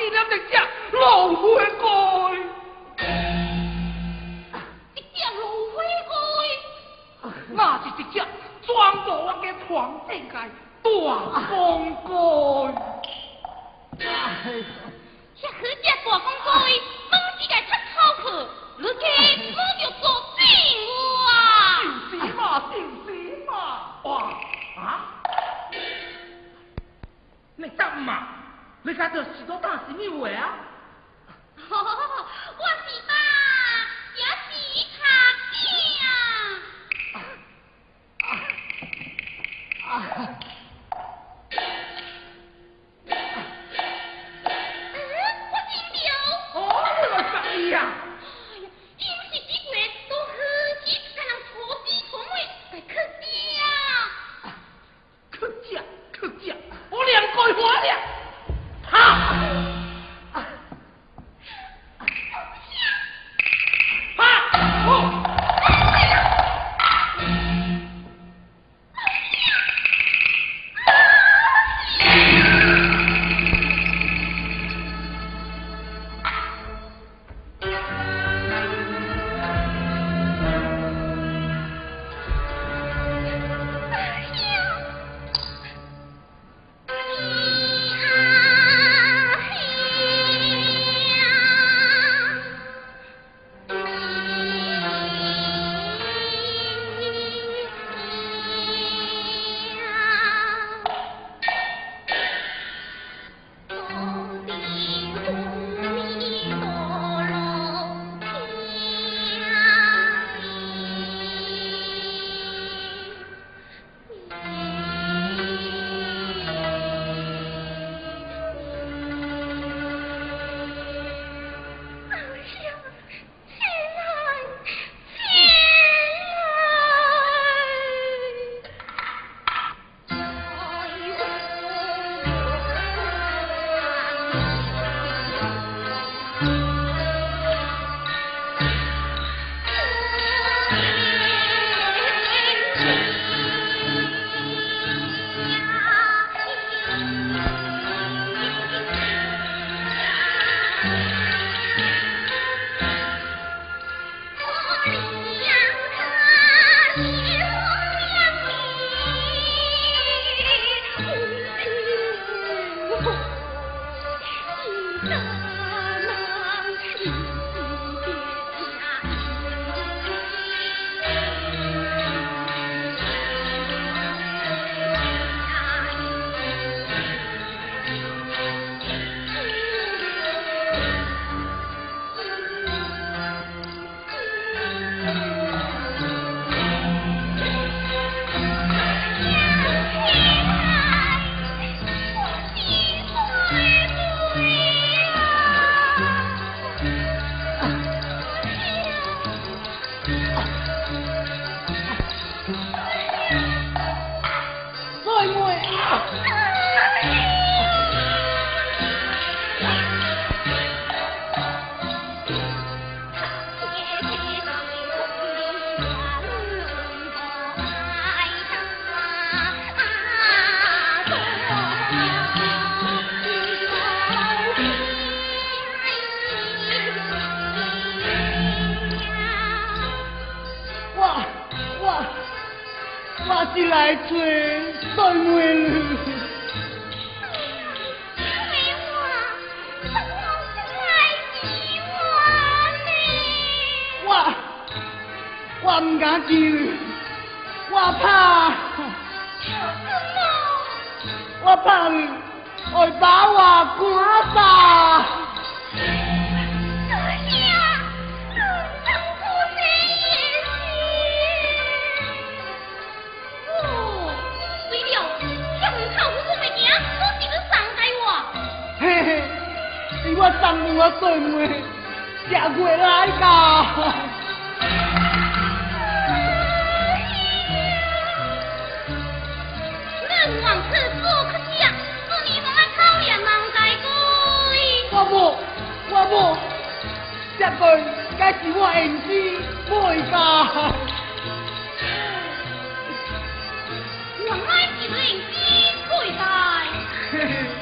早忘记了一只芦灰龟，一只芦灰龟，那是一只全部我家床顶界大公龟。哎遐好只大公龟，猛一个插口去，你去我就做病啊！就是嘛，就是嘛，哇啊！你干嘛？你家这是都打什么话啊？我 是来做对妹了。我我唔敢救，我怕，我怕你会把我赶走。我上等的水位下回来噶冷王可不可惜啊是你们来讨厌我的我不我不下辈该是我恩师回家我爱你恩师跪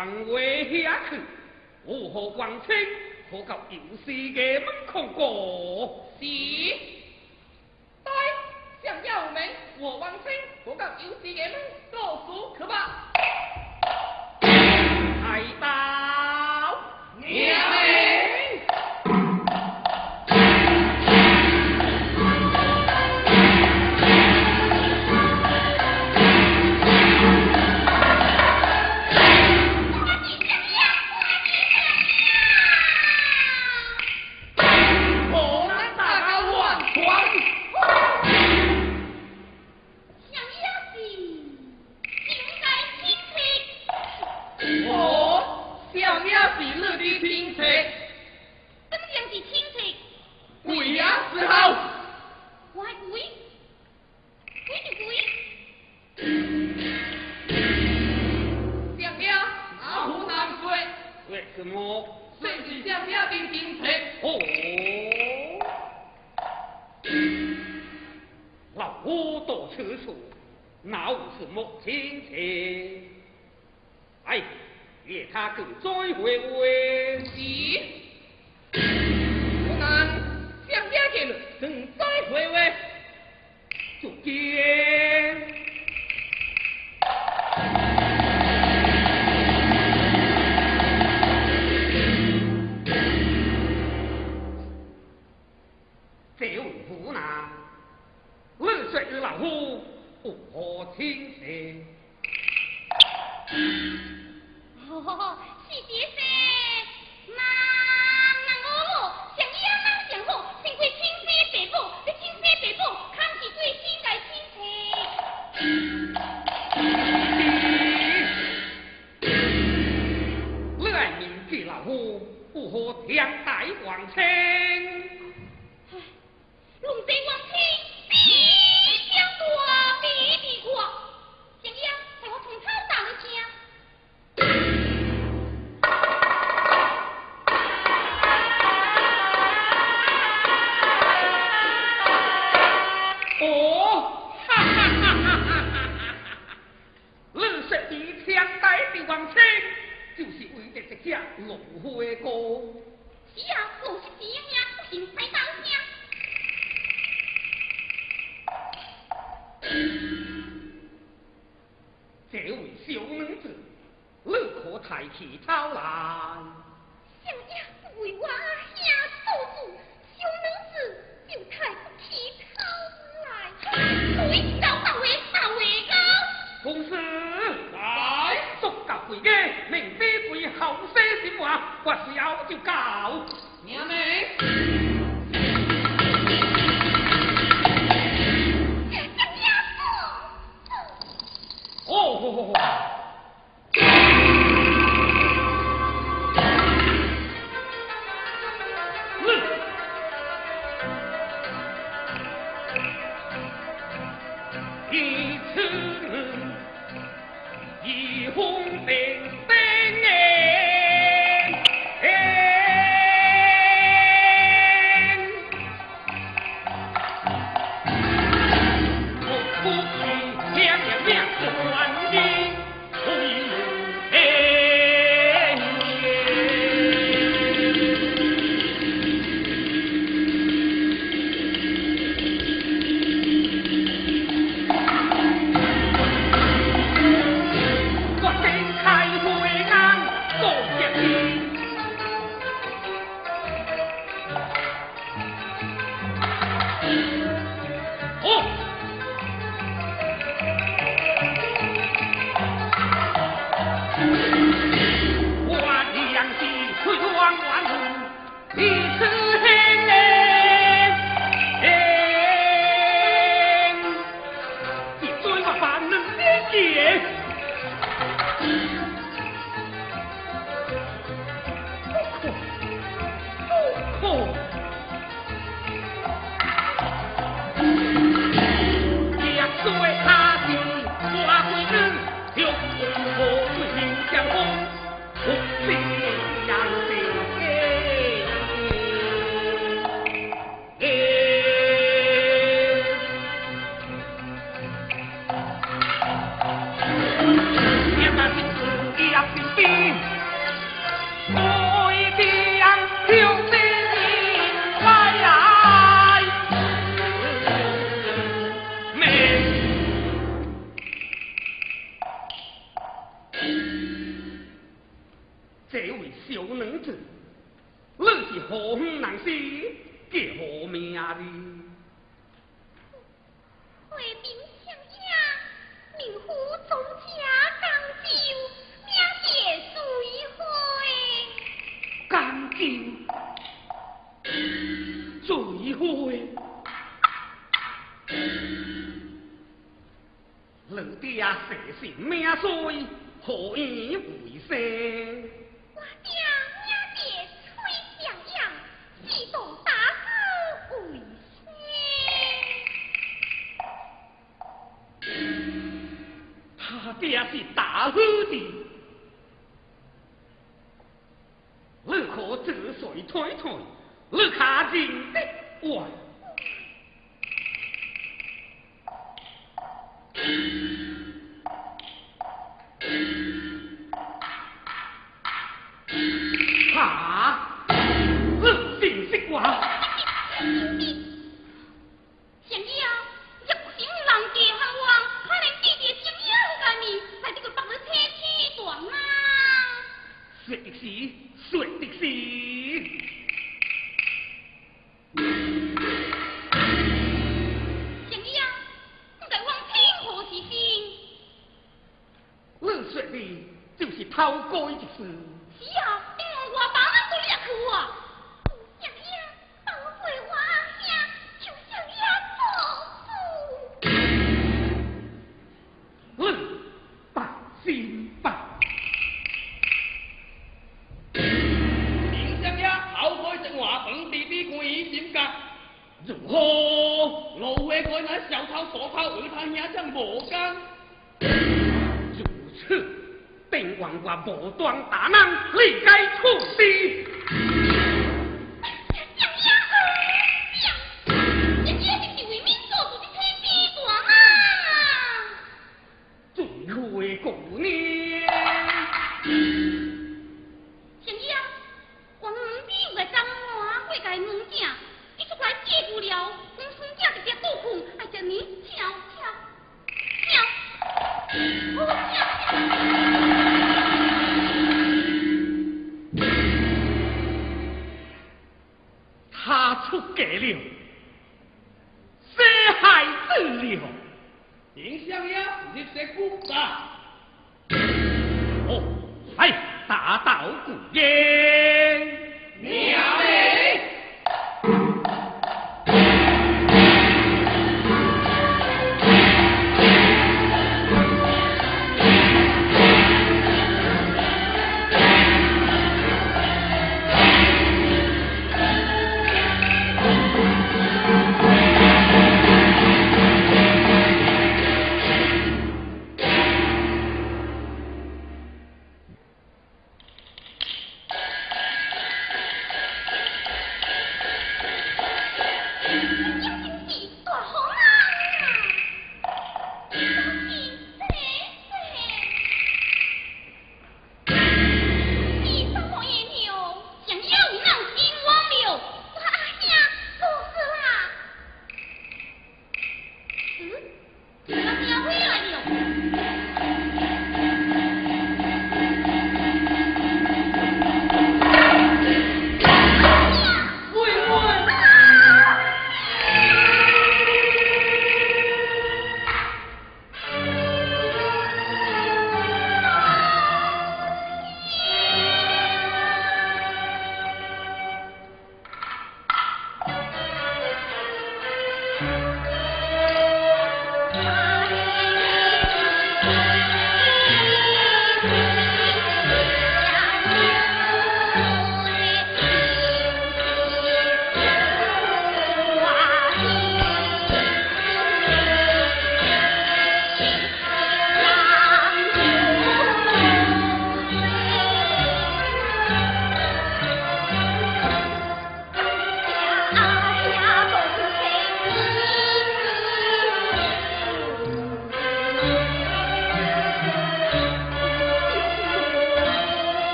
Hẹn Huệ, 看清，可够有事 Hồ Hoàng Trinh, Của Cao Yến, Xì 哒我到此处，哪无是莫亲亲？哎，愿他哥再回为妻，我能相见见了，能再回会，就给。何不听便是大好的。如可这水推推，如可进得外？老外可以拿小偷锁偷为他压在磨缸。如此，本王我无端大难，理该处置。